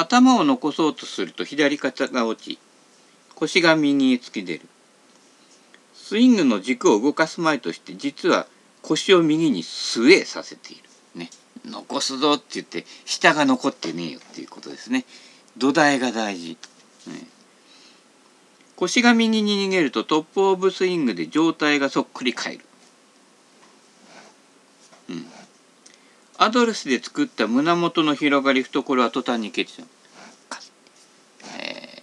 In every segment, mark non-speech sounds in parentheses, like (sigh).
頭を残そうとすると左肩が落ち腰が右へ突き出る。スイングの軸を動かす前として実は腰を右にスウェーさせている。ね。残すぞって言って下が残ってねえよっていうことですね。土台が大事、ね、腰が右に逃げるとトップオブスイングで状態がそっくり変えるうんアドレスで作った胸元の広がり懐は途端に消えてしまう、えー、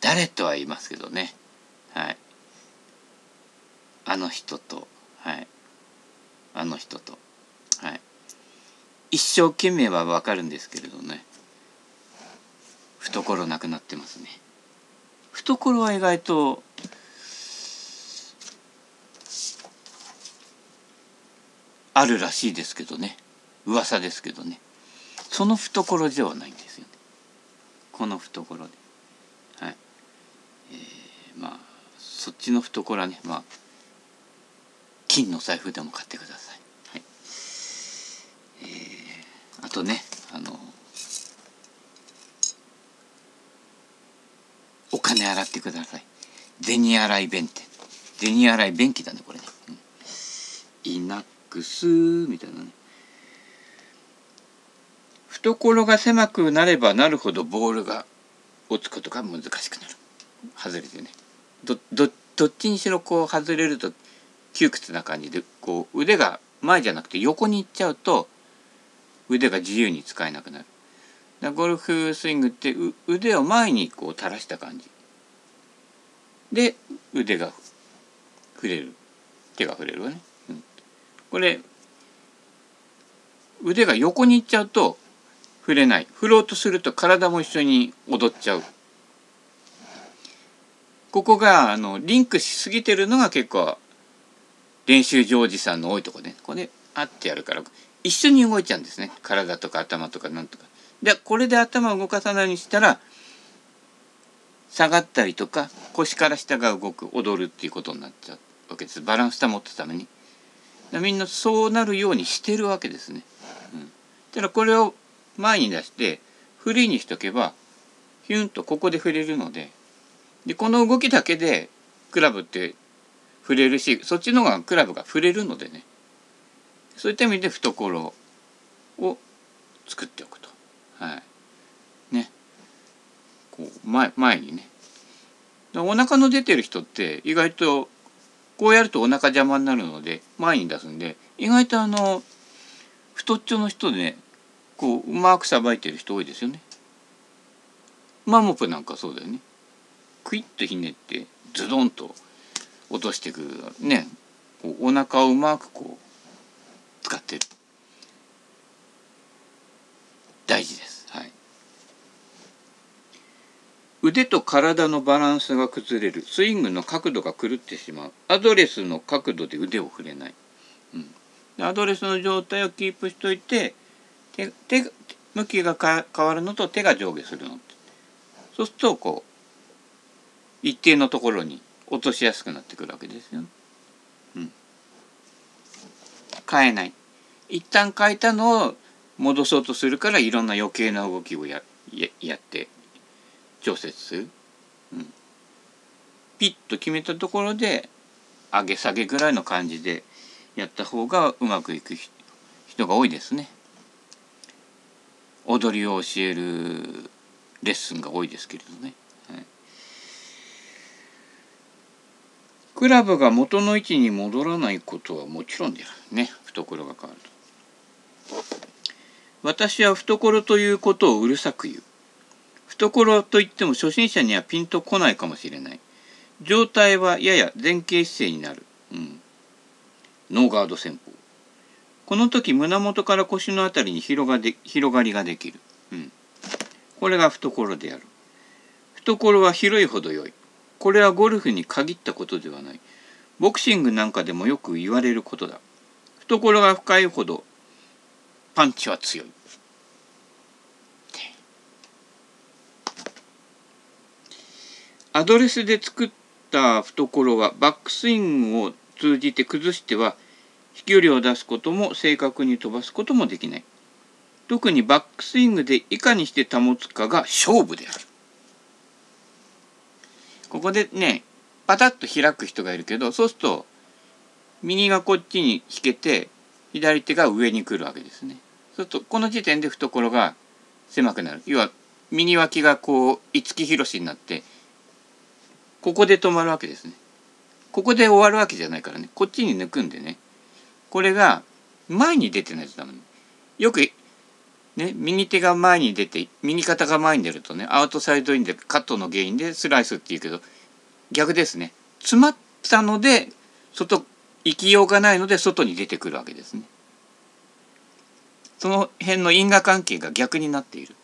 誰とは言いますけどね。はい。あの人と。はい。あの人と。はい。一生懸命はわかるんですけれどね。懐なくなってますね。懐は意外とあるらしいですけどね。噂ですけどね。その懐ではないんですよね。この懐で。はい。えー、まあそっちの懐はね。まあ金の財布でも買ってください、はい。えー、あとねあのお金洗ってください。銭洗い弁天。銭洗い便器だねこれね、うん、イナックスみたいなね。懐が狭くなればなるほどボールが落つことが難しくなる。外れてね。どどどっちにしろこう外れると窮屈な感じでこう腕が前じゃなくて横に行っちゃうと腕が自由に使えなくなる。だゴルフスイングって腕を前にこう垂らした感じ。で腕が触れる。手が触れるわね、うん、これ腕が横に行っちゃうと触れない振ろうとすると体も一緒に踊っちゃうここがあのリンクしすぎてるのが結構練習場おじさんの多いとこねこれあってやるから一緒に動いちゃうんですね体とか頭とかなんとか。でこれで頭を動かさないようにしたら下がったりとか腰から下が動く踊るっていうことになっちゃうわけですバランス保つために。みんなそうなるようにしてるわけですね。うん、ただこれを前に出してフリーにしとけばヒュンとここで触れるのででこの動きだけでクラブって触れるしそっちの方がクラブが触れるのでね。そういった意味で懐を作っておくと。はい、ね。こう前前にね。お腹の出てる人って意外とこうやるとお腹邪魔になるので前に出すんで意外とあの太っちょの人でねこううまくさばいてる人多いですよね。マモプなんかそうだよね。クイッとひねってズドンと落としていくね。こうお腹をうまくこう使ってる。大事です。はい、腕と体のバランスが崩れる。スイングの角度が狂ってしまう。アドレスの角度で腕を振れない、うん、アドレスの状態をキープしといて手手向きが変わるのと手が上下するの。そうするとこう一定のところに落としやすくなってくるわけですよ、ね。うん、変えない。一旦変えたのを戻そうとするからいろんな余計な動きをやややって調節する、うん、ピッと決めたところで上げ下げぐらいの感じでやった方がうまくいく人が多いですね。踊りを教えるレッスンが多いですけれどね、はい、クラブが元の位置に戻らないことはもちろんであるね。懐が変わると。私は懐ということをうるさく言う。懐といっても初心者にはピンとこないかもしれない。状態はやや前傾姿勢になる、うん、ノーガード戦法。この時胸元から腰の辺りに広がで広がりができる、うん、これが懐である。懐は広いほど良い。これはゴルフに限ったことではない。ボクシングなんかでもよく言われることだ。懐が深いほどパンチは強い。アドレスで作った懐はバックスイングを通じて崩しては飛距離を出すことも正確に飛ばすこともできない。特にバックスイングでいかにして保つかが勝負である。ここでねパタッと開く人がいるけどそうすると右がこっちに引けて左手が上に来るわけですね。そうするとこの時点で懐が狭くなる。要は右脇がこう五木ひろしになってここで止まるわけですね。ここで終わるわけじゃないからね。こっちに抜くんでね。これが前に出てないとダメ。よくね右手が前に出て右肩が前に出るとねアウトサイドインでカットの原因でスライスっていうけど逆ですね。詰まったので外行きようがないので外に出てくるわけですね。その辺の因果関係が逆になっている。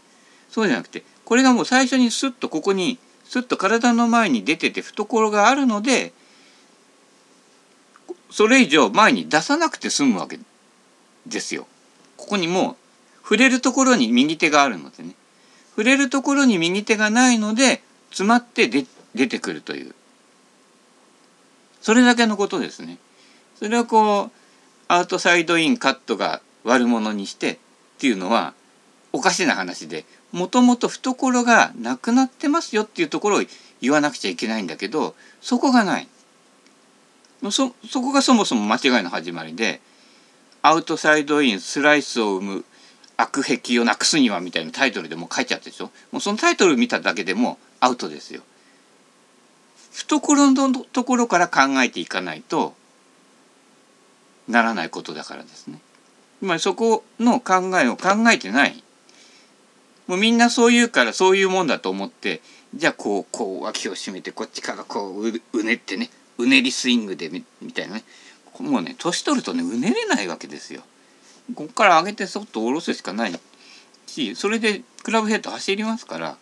そうじゃなくてこれがもう最初にスッとここにスッと体の前に出てて懐があるのでそれ以上前に出さなくて済むわけですよ。ここにもう触れるところに右手があるのでね触れるところに右手がないので詰まって出出てくるというそれだけのことですね。それをこうアウトサイドインカットが悪者にしてっていうのはおかしな話でもともと懐がなくなってますよっていうところを言わなくちゃいけないんだけどそこがないそそこがそもそも間違いの始まりでアウトサイドインスライスを生む悪癖をなくすにはみたいなタイトルでも書いちゃってでしょもうそのタイトル見ただけでもアウトですよ。懐のところから考えていかないとならないことだからですね。つまりそこの考えを考えてない。もうみんなそう言うからそういうもんだと思ってじゃあこうこう脇を締めてこっちからこううねってねうねりスイングでみたいなねもうね年取るとねうねれないわけですよ。ここから上げてそっと下ろすしかないしそれでクラブヘッド走りますから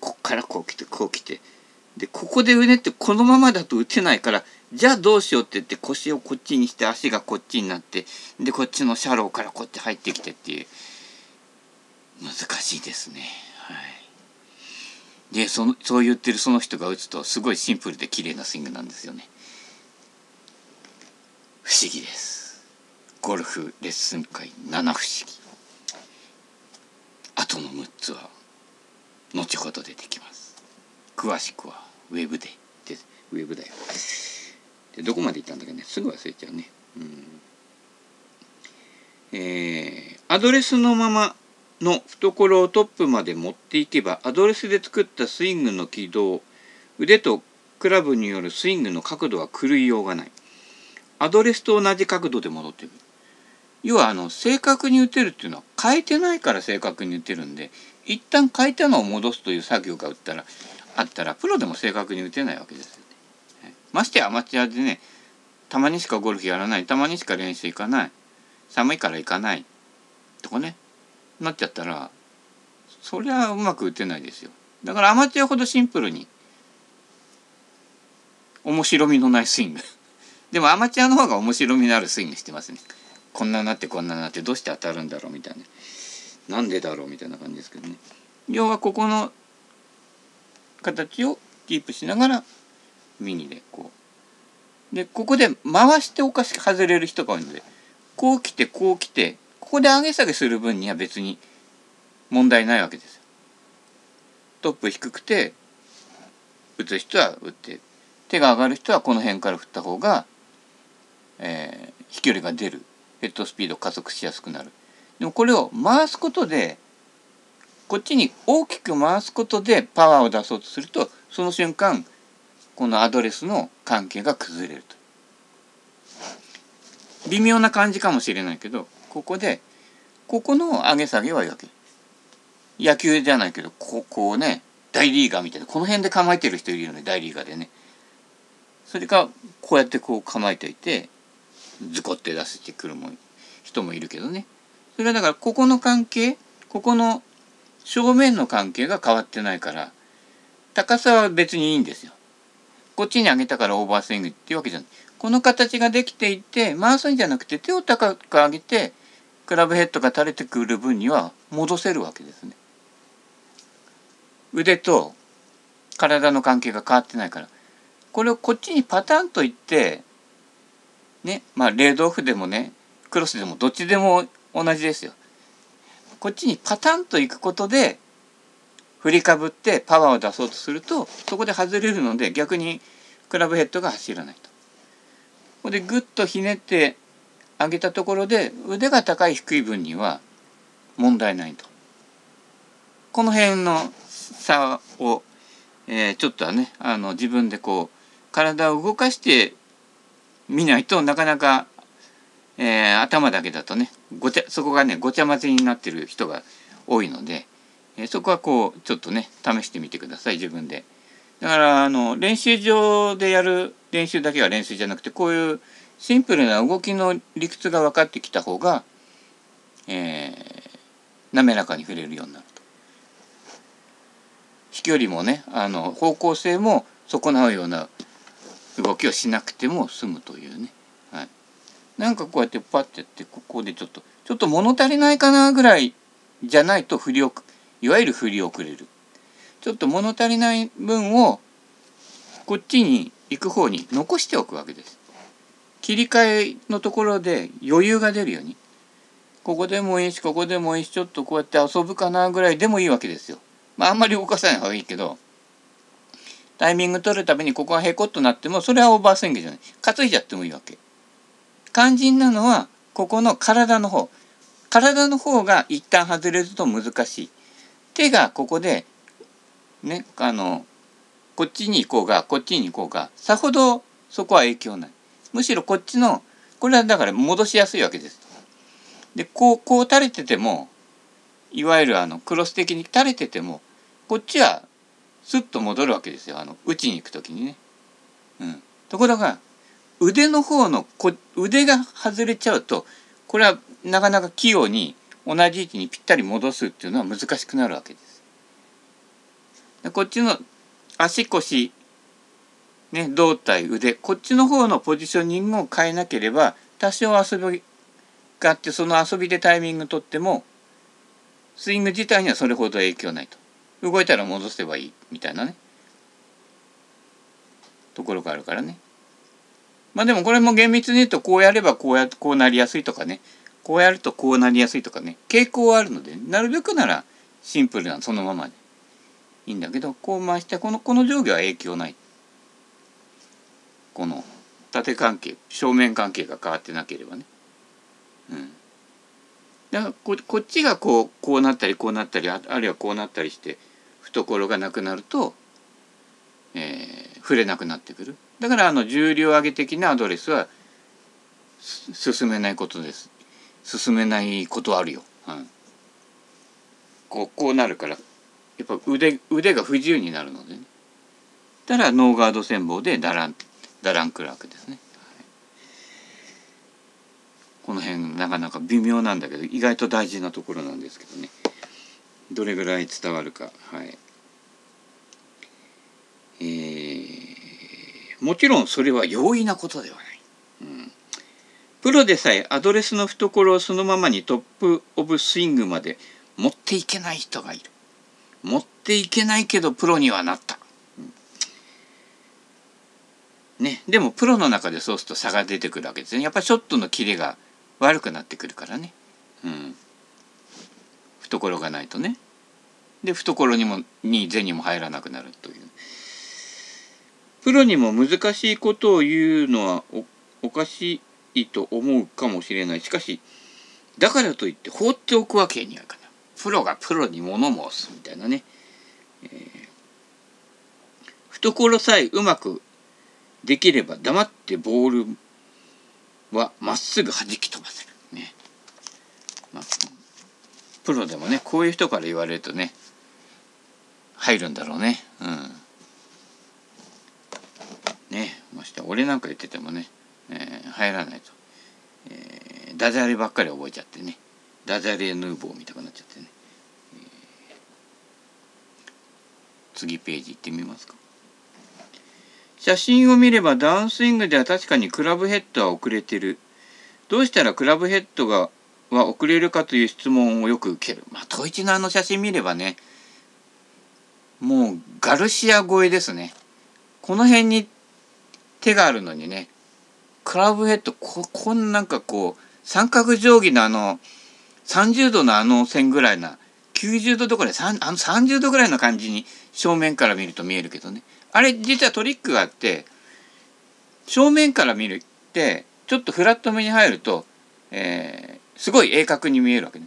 こっからこう来てこう来てでここでうねってこのままだと打てないからじゃあどうしようって言って腰をこっちにして足がこっちになってでこっちのシャローからこっち入ってきてっていう難しいですね。はい、でそのそう言ってるその人が打つとすごいシンプルで綺麗なスイングなんですよね。不思議です。ゴルフレッスン会七不思議。あとの6つは後ほど出てきます。詳しくはウェブででウェブだよでどこまで行ったんだっけねすぐ忘れちゃうねうんえー、アドレスのままの懐をトップまで持っていけばアドレスで作ったスイングの軌道腕とクラブによるスイングの角度は狂いようがない。アドレスと同じ角度で戻ってくる。要はあの正確に打てるっていうのは変えてないから正確に打てるんで一旦変えたのを戻すという作業が打ったらあったらプロでも正確に打てないわけですよね。ましてアマチュアでねたまにしかゴルフやらないたまにしか練習行かない寒いから行かないとかね。なっちゃったらそりゃうまく打てないですよ。だからアマチュアほどシンプルに面白みのないスイング。(laughs) でもアマチュアの方が面白みのあるスイングしてますね。こんななってこんななってどうして当たるんだろうみたいな。なんでだろうみたいな感じですけどね。要はここの形をキープしながら右でこう。でここで回しておかしく外れる人が多いのでこう来てこう来てここで上げ下げする分には別に問題ないわけです。トップ低くて打つ人は打って手が上がる人はこの辺から振った方が、えー、飛距離が出るヘッドスピード加速しやすくなる。でもこれを回すことでこっちに大きく回すことでパワーを出そうとするとその瞬間このアドレスの関係が崩れると微妙な感じかもしれないけどここでここの上げ下げはいいわけ野球じゃないけどここうね大リーガーみたいなこの辺で構えてる人いるよね大リーガーでねそれかこうやってこう構えていてズコって出してくるも人もいるけどねそれはだからここの関係ここの正面の関係が変わってないから高さは別にいいんですよ。こっちに上げたからオーバースイングっていうわけじゃない。この形ができていて回すんじゃなくて手を高く上げてクラブヘッドが垂れてくる分には戻せるわけですね。腕と体の関係が変わってないからこれをこっちにパターンといってねまあレードオフでもねクロスでもどっちでも同じですよ。こっちにパタンといくことで振りかぶってパワーを出そうとするとそこで外れるので逆にクラブヘッドが走らないと。ここでグッとひねって上げたところで腕が高い低い分には問題ないと。この辺の差を、えー、ちょっとはねあの自分でこう体を動かしてみないとなかなか、えー、頭だけだとねごちゃそこがねごちゃ混ぜになってる人が多いので、えー、そこはこうちょっとね試してみてください自分で。だからあの練習場でやる練習だけは練習じゃなくてこういうシンプルな動きの理屈が分かってきた方が、えー、滑らかに触れるようになると。飛距離もねあの方向性も損なうような動きをしなくても済むというね、はい、なんかこうやってパッてやってここでちょっとちょっと物足りないかなぐらいじゃないと振り遅いわゆる振り遅れる。ちょっと物足りない分をこっちに行く方に残しておくわけです。切り替えのところで余裕が出るように。ここでもいいしここでもいいしちょっとこうやって遊ぶかなぐらいでもいいわけですよ。まああんまり動かさない方がいいけど。タイミング取るためにここがへこっとなってもそれはオーバースイングじゃない。担いじゃってもいいわけ。肝心なのはここの体の方。体の方が一旦外れると難しい。手がここでねあのこっちに行こうがこっちに行こうがさほどそこは影響ない。むしろこっちのこれはだから戻しやすいわけですでこうこう垂れててもいわゆるあのクロス的に垂れててもこっちはスッと戻るわけですよあの打ちに行く時にね。うん、ところが腕の方のこ腕が外れちゃうとこれはなかなか器用に同じ位置にぴったり戻すっていうのは難しくなるわけです。でこっちの足腰ね、胴体腕こっちの方のポジショニングを変えなければ多少遊びがあってその遊びでタイミング取ってもスイング自体にはそれほど影響ないと。動いたら戻せばいいみたいなね。ところがあるからね。まあでもこれも厳密に言うとこうやればこうやこうなりやすいとかね。こうやるとこうなりやすいとかね。傾向はあるのでなるべくならシンプルなそのままで。いいんだけどこう回してこのこの上下は影響ない。この縦関係正面関係が変わってなければね。うん。だからここっちがこうこうなったりこうなったりあるいはこうなったりして懐がなくなると、えー、触れなくなってくる。だからあの重量上げ的なアドレスは進めないことです。進めないことあるよ、うん、こうこうなるからやっぱ腕腕が不自由になるのでね。だからノーガード戦法でダランダランクラークですね。この辺なかなか微妙なんだけど意外と大事なところなんですけどね。どれぐらい伝わるか。はい。えー、もちろんそれは容易なことではない、うん、プロでさえアドレスの懐をそのままにトップ・オブ・スイングまで持っていけない人がいる。持っていけないけどプロにはなった、ね。でもプロの中でそうすると差が出てくるわけですね。やっぱりショットのキレが悪くなってくるからね、うん、懐がないとね。で懐にもに銭も入らなくなるという。プロにも難しいことを言うのはおかしいと思うかもしれない。しかしだからといって放っておくわけにはいかない。プロがプロに物申すみたいなね、えー、懐さえうまくできれば黙ってボールはまっすぐ弾き飛ばせる。ね、まあ、プロでもねこういう人から言われるとね入るんだろうね。うん。ね。まして俺なんか言っててもね、えー、入らないと、えー、ダジャレばっかり覚えちゃってね。ダジャレヌーボーみたいになっちゃってね、次ページ行ってみますか。写真を見ればダウンスイングでは確かにクラブヘッドは遅れてる。どうしたらクラブヘッドがは遅れるかという質問をよく受ける。まあ、トイチのあの写真見ればね、もうガルシア超えですね。この辺に手があるのにね、クラブヘッド、ここんなんかこう、三角定規のあの、30度のあの線ぐらいな90度どころであの30度ぐらいの感じに正面から見ると見えるけどねあれ実はトリックがあって正面から見るってちょっとフラット目に入ると、えー、すごい鋭角に見えるわけね。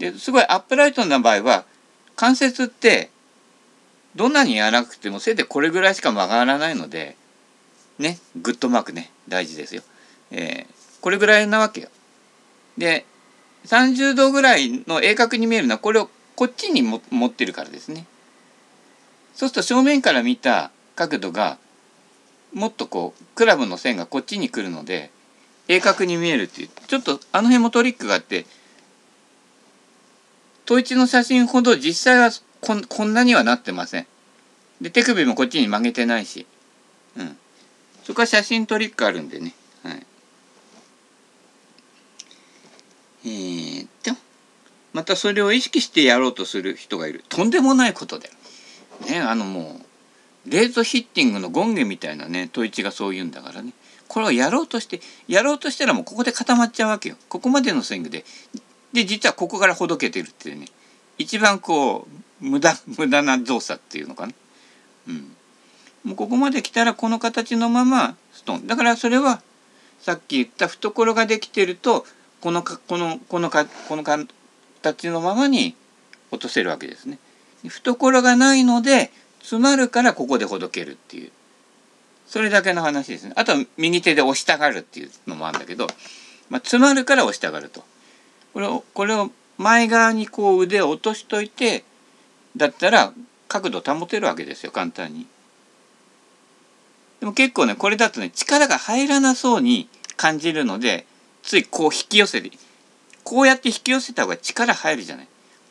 ですごいアップライトな場合は関節ってどんなに柔らかくてもせいぜいこれぐらいしか曲がらないのでねグッドマークね大事ですよ。えー、これぐらいなわけよ。で30度ぐらいの鋭角に見えるのはこれをこっちにも持ってるからですね。そうすると正面から見た角度がもっとこうクラブの線がこっちに来るので鋭角に見えるっていうちょっとあの辺もトリックがあって統一の写真ほど実際はこんこんなにはなってません。で手首もこっちに曲げてないし、うん、そこは写真トリックあるんでね。はい、えー、っとまたそれを意識してやろうとする人がいる。とんでもないことでねあのもうレートヒッティングの権限みたいなね統一がそう言うんだからね。これをやろうとしてやろうとしたらもうここで固まっちゃうわけよ。ここまでのスイングで。で実はここからほどけてるっていうね。一番こう無駄 (laughs) 無駄な動作っていうのかな。うん。もうここまで来たらこの形のままストーン。だからそれはさっき言った懐ができてるとこのかこのこのかこの形のままに落とせるわけですね。懐がないので詰まるからここでほどけるっていうそれだけの話ですねあとは右手で押したがるっていうのもあるんだけど、まあ、詰まるから押したがるとこれをこれを前側にこう腕を落としといてだったら角度保てるわけですよ簡単に。でも結構ねこれだとね力が入らなそうに感じるのでついこう引き寄せるこうやって引き寄せた方が力入るじゃない。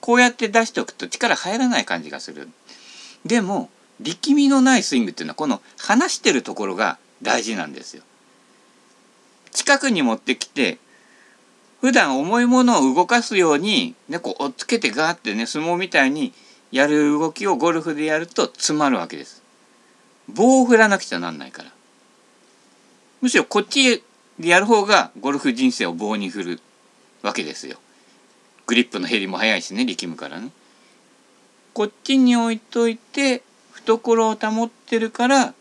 こうやって出しておくと力入らない感じがする。でも力みのないスイングっていうのはこの離してるところが大事なんですよ。近くに持ってきて普段重いものを動かすように、ね、こう追っつけてガーってね相撲みたいにやる動きをゴルフでやると詰まるわけです。棒を振らなくちゃなんないから。むしろこっちでやる方がゴルフ人生を棒に振るわけですよ。グリップの減りも早いしね力むからね。こっちに置いといて懐を保ってるから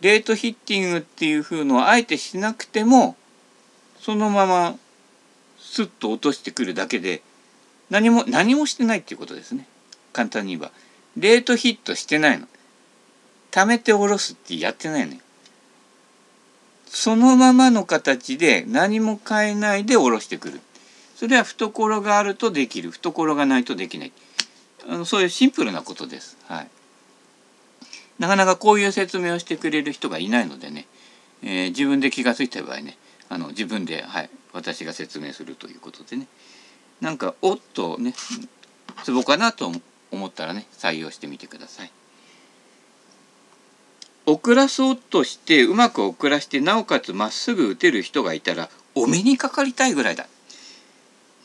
レートヒッティングっていう風のをあえてしなくてもそのままスッと落としてくるだけで何も何もしてないっていうことですね。簡単に言えば。レートヒットしてないの。貯めて下ろすってやってないのよ。そのままの形で何も変えないで下ろしてくる。それは懐があるとできる懐がないとできないあのそういうシンプルなことです。はい、なかなかこういう説明をしてくれる人がいないのでね、えー、自分で気が付いた場合ねあの自分で、はい、私が説明するということでねなんかおっとねツボかなと思ったらね採用してみてください。遅らそうとしてうまく遅らしてなおかつまっすぐ打てる人がいたらお目にかかりたいぐらいだ。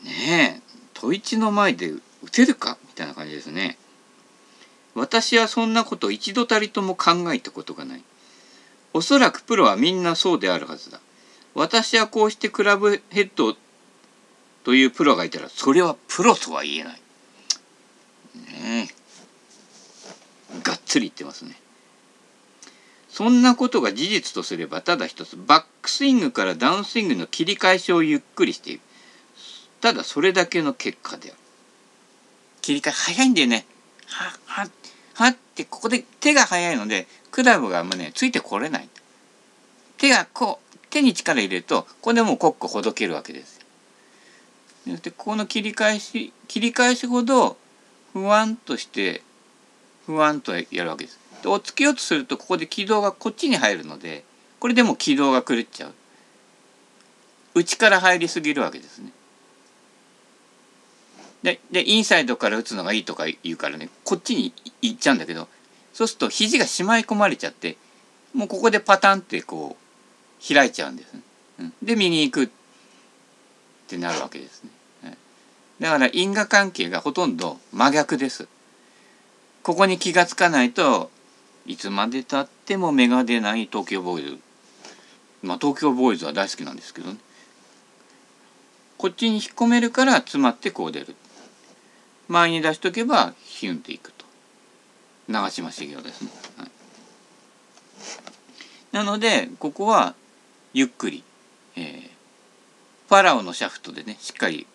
ねえ吐一の前で打てるかみたいな感じですね。私はそんなこと一度たりとも考えたことがない。おそらくプロはみんなそうであるはずだ。私はこうしてクラブヘッドというプロがいたらそれはプロとは言えない。ねえ。がっつり言ってますね。そんなことが事実とすればただ一つバックスイングからダウンスイングの切り返しをゆっくりしている。ただそれだけの結果である。切り替え早いんだよね。はははってここで手が早いのでクラブがもうねついてこれない。手がこう手に力入れるとここでもうコックほどけるわけです。でここの切り返し切り返しほど不安として不安とやるわけです。でをつけようとするとここで軌道がこっちに入るのでこれでも軌道が狂っちゃう。内から入りすぎるわけですね。ででインサイドから打つのがいいとか言うからねこっちに行っちゃうんだけどそうすると肘がしまい込まれちゃってもうここでパタンってこう開いちゃうんです、ね、うん、で右に行くってなるわけですね、だから因果関係がほとんど真逆です。ここに気が付かないといつまでたっても芽が出ない東京ボーイズ。まあ東京ボーイズは大好きなんですけどね。こっちに引っ込めるから詰まってこう出る。前に出しとけばヒュンっていくと。長嶋茂雄ですね、はい、なのでここはゆっくり、えー、ファラオのシャフトでねしっかり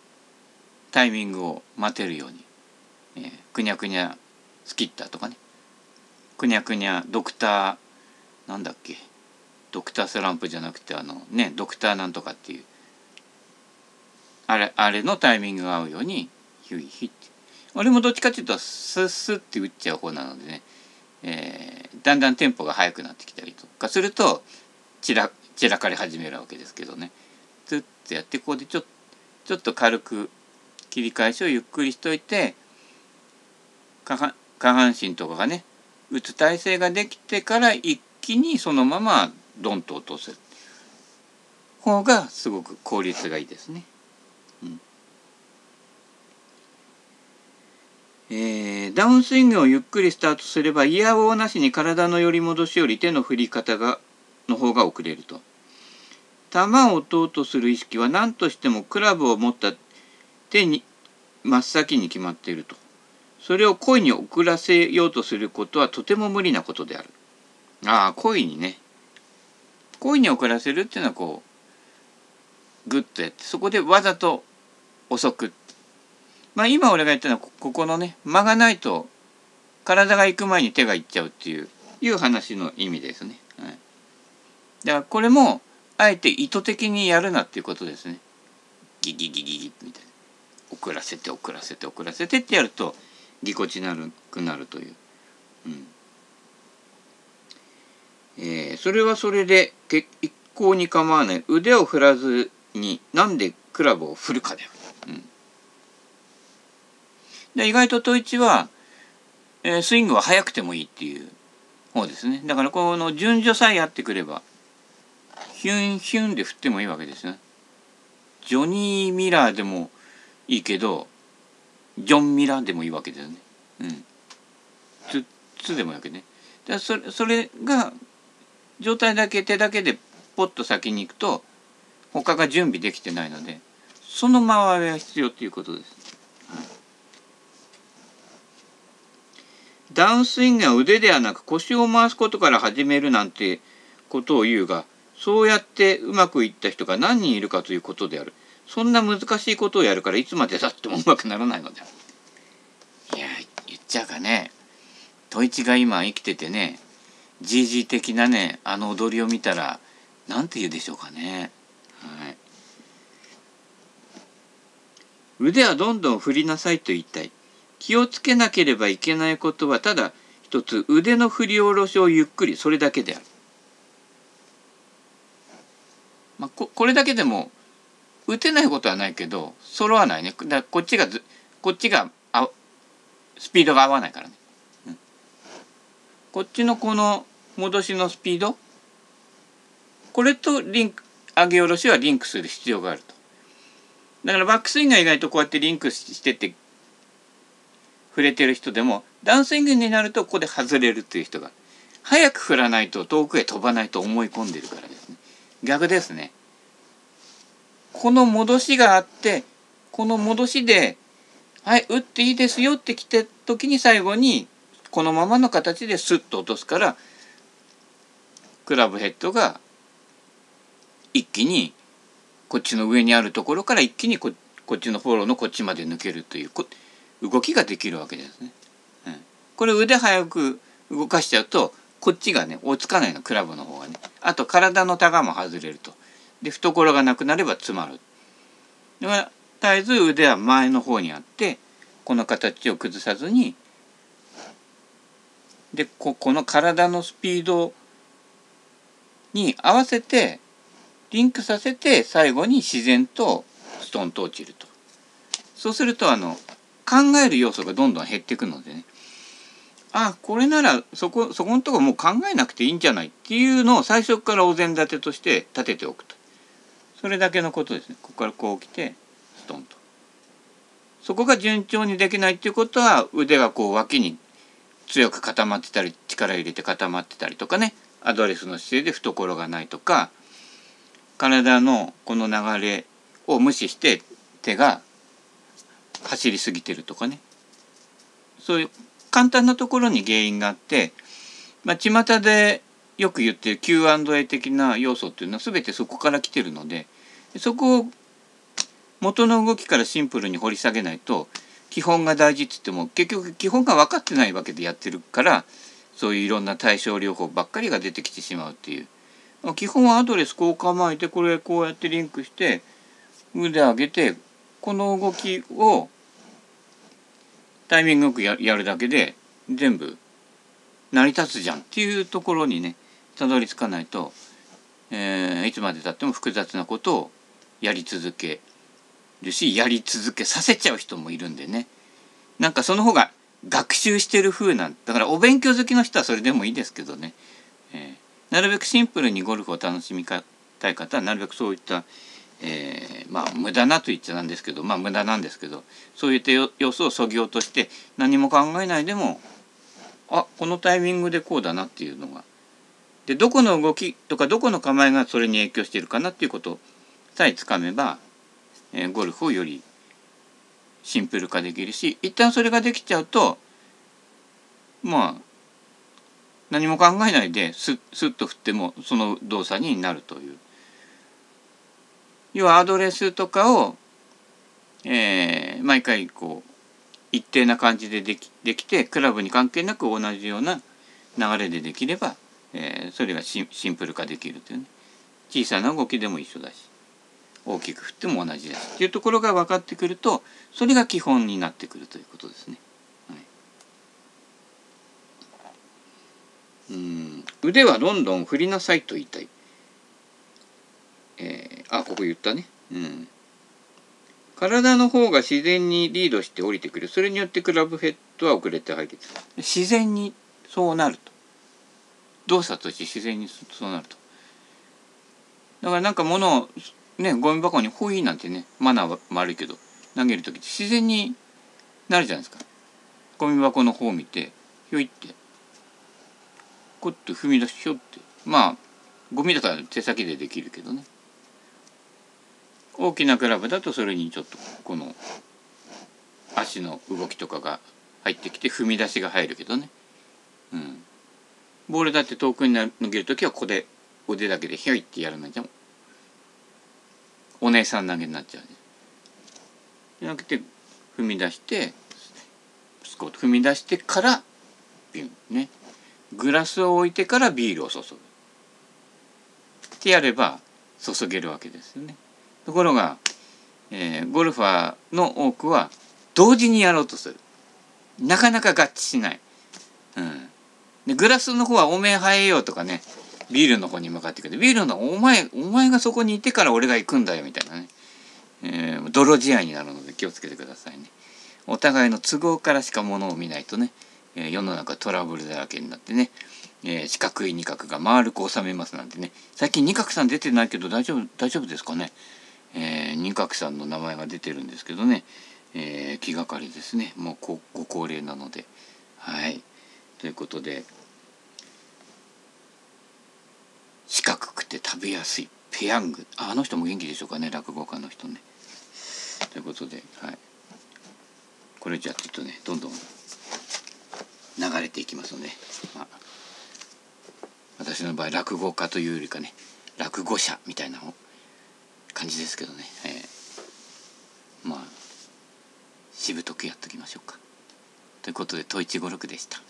タイミングを待てるように、えー、くにゃくにゃスキッターとかね。くにゃくにゃドクターなんだっけ。ドクタースランプじゃなくてあのねドクターなんとかっていうあれあれのタイミングが合うようにヒュイヒって。俺もどっちかっていうとスッスッって打っちゃう方なのでね、えー、だんだんテンポが速くなってきたりとかすると散ら散らかり始めるわけですけどね。ツッとやってこうでちょちょっと軽く切り返しをゆっくりしといて下半身とかがね打つ体勢ができてから一気にそのままドンと落とす方がすごく効率がいいですね。うん。えー、ダウンスイングをゆっくりスタートすればイヤーウォーなしに体の寄り戻しより手の振り方がの方が遅れると。球を打とうとする意識は何としてもクラブを持った手に真っ先に決まっていると。それを故意に遅らせようとすることはとても無理なことである。ああ、故意にね。故意に遅らせるっていうのはこう、グッとやって、そこでわざと遅くって。まあ今俺が言ったのはここのね、間がないと体が行く前に手が行っちゃうっていう、いう話の意味ですね。はい。だからこれも、あえて意図的にやるなっていうことですね。ギギギギギみたいな。遅らせて遅らせて遅らせてってやるとぎこちなるくなるという。うんえー、それはそれで一向に構わない腕を振らずになんでクラブを振るかだよ。で意外と統一は、えー、スイングは速くてもいいっていう方ですねだからこの順序さえやってくればヒュンヒュンで振ってもいいわけですね。ジョニー・ミラーでもいいけどジョン・ミラーでもいいわけだよね。うん。つ、つでもいいわけね。でそれそれが状態だけ手だけでポッと先に行くと他が準備できてないのでその回りが必要ということです。はい、ダウンスイングは腕ではなく腰を回すことから始めるなんてことを言うがそうやってうまくいった人が何人いるかということである。そんな難しいことをやるからいつまでたってもうまくならないのだ。いや言っちゃうかね。統一が今生きててね GG 的なねあの踊りを見たら何て言うでしょうかね。はい、腕はどんどん振りなさいと言いたい。気をつけなければいけないことはただ一つ腕の振り下ろしをゆっくりそれだけである。まあ、ここれだけでも打てないことはないけど揃わないね。だこっちがこっちがあスピードが合わないからね、うん、こっちのこの戻しのスピード？これとリンク上げ下ろしはリンクする必要があると。だからバックスイングが意外とこうやってリンクしてて触れてる人でもダウンスイングになるとここで外れるっていう人が早く振らないと遠くへ飛ばないと思い込んでるからですね。逆ですね。この戻しがあってこの戻しではい打っていいですよってきて時に最後にこのままの形でスッと落とすからクラブヘッドが一気にこっちの上にあるところから一気にここっちのフォローのこっちまで抜けるという動きができるわけですね。うん、これ腕早く動かしちゃうとこっちがね追いつかないのクラブの方がね。あと体のタガも外れると。で懐がなくなれば詰まるだから絶えず腕は前の方にあってこの形を崩さずにでここの体のスピードに合わせてリンクさせて最後に自然とストンと落ちるとそうするとあの考える要素がどんどん減っていくのでね。あこれならそこそこのとこもう考えなくていいんじゃないっていうのを最初からお膳立てとして立てておくと。それだけのことですね。ここからこう来てストンと。そこが順調にできないっていうことは腕がこう脇に強く固まってたり力入れて固まってたりとかね。アドレスの姿勢で懐がないとか。体のこの流れを無視して手が走りすぎてるとかね。そういう簡単なところに原因があってまあ巷でよく言ってる Q&A 的な要素っていうのは全てそこから来てるのでそこを元の動きからシンプルに掘り下げないと基本が大事っつっても結局基本が分かってないわけでやってるからそういういろんな対症療法ばっかりが出てきてしまうっていう。基本はアドレスこう構えてこれこうやってリンクして腕上げてこの動きをタイミングよくやるだけで全部成り立つじゃんっていうところにねたどり着かないと、えー、いつまでたっても複雑なことをやり続けるしやり続けさせちゃう人もいるんでね。なんかその方が学習してる風なんだからお勉強好きの人はそれでもいいですけどね、えー、なるべくシンプルにゴルフを楽しみたい方はなるべくそういった、えー、まあ無駄なと言っちゃなんですけどまあ無駄なんですけどそういった要素をそぎ落として何も考えないでもあこのタイミングでこうだなっていうのが。でどこの動きとかどこの構えがそれに影響しているかなっていうことさえつかめば、えー、ゴルフをよりシンプル化できるし一旦それができちゃうとまあ何も考えないですスッと振ってもその動作になるという。要はアドレスとかを、えー、毎回こう一定な感じでできできてクラブに関係なく同じような流れでできれば、えー、それがシンプル化できるというね小さな動きでも一緒だし大きく振っても同じですっていうところが分かってくるとそれが基本になってくるということですね。うん腕はどんどん振りなさいと言いたい。えー、あここ言ったね。うん。体の方が自然にリードして降りてくる。それによってクラブヘッドは遅れて入ってくる。自然にそうなると。動作として自然にそうなると。だからなんか物をねゴミ箱にホイーなんてねマナーは悪いけど投げる時って自然になるじゃないですか。ゴミ箱の方を見てひょいってこって踏み出しひょって。まあゴミだから手先でできるけどね大きなクラブだとそれにちょっとこの足の動きとかが入ってきて踏み出しが入るけどね、うん、ボールだって遠くに投げる時はここで腕だけでひょいってやるのじゃお姉さん投げになっちゃうじゃなくて踏み出してスコット踏み出してからビュンね。グラスを置いてからビールを注ぐ。ってやれば注げるわけですよね。ところが、えー、ゴルファーの多くは同時にやろうとする。なかなか合致しない、うん、でグラスの方は「おめえ生えよう」とかねビールの方に向かってくる。ビールのお前お前がそこにいてから俺が行くんだよみたいなね、えー、泥仕合になるので気をつけてくださいね。お互いの都合からしかものを見ないとね、えー、世の中トラブルだらけになってね、えー、四角い二角が丸く収めますなんてね。最近二角さん出てないけど大丈夫大丈夫ですかね。えー、さんの名前が出てるんですけどね、えー、気がかりですね。もうごご高齢なので。はい。ということで四角くて食べやすいペヤング。あの人も元気でしょうかね。落語家の人ね。ということではい。これじゃあちょっとねどんどん流れていきますので、まあ、私の場合落語家というよりかね落語者みたいなのを感じですけどね、えー、まあしぶとくやっときましょうか。ということで「統一五六」でした。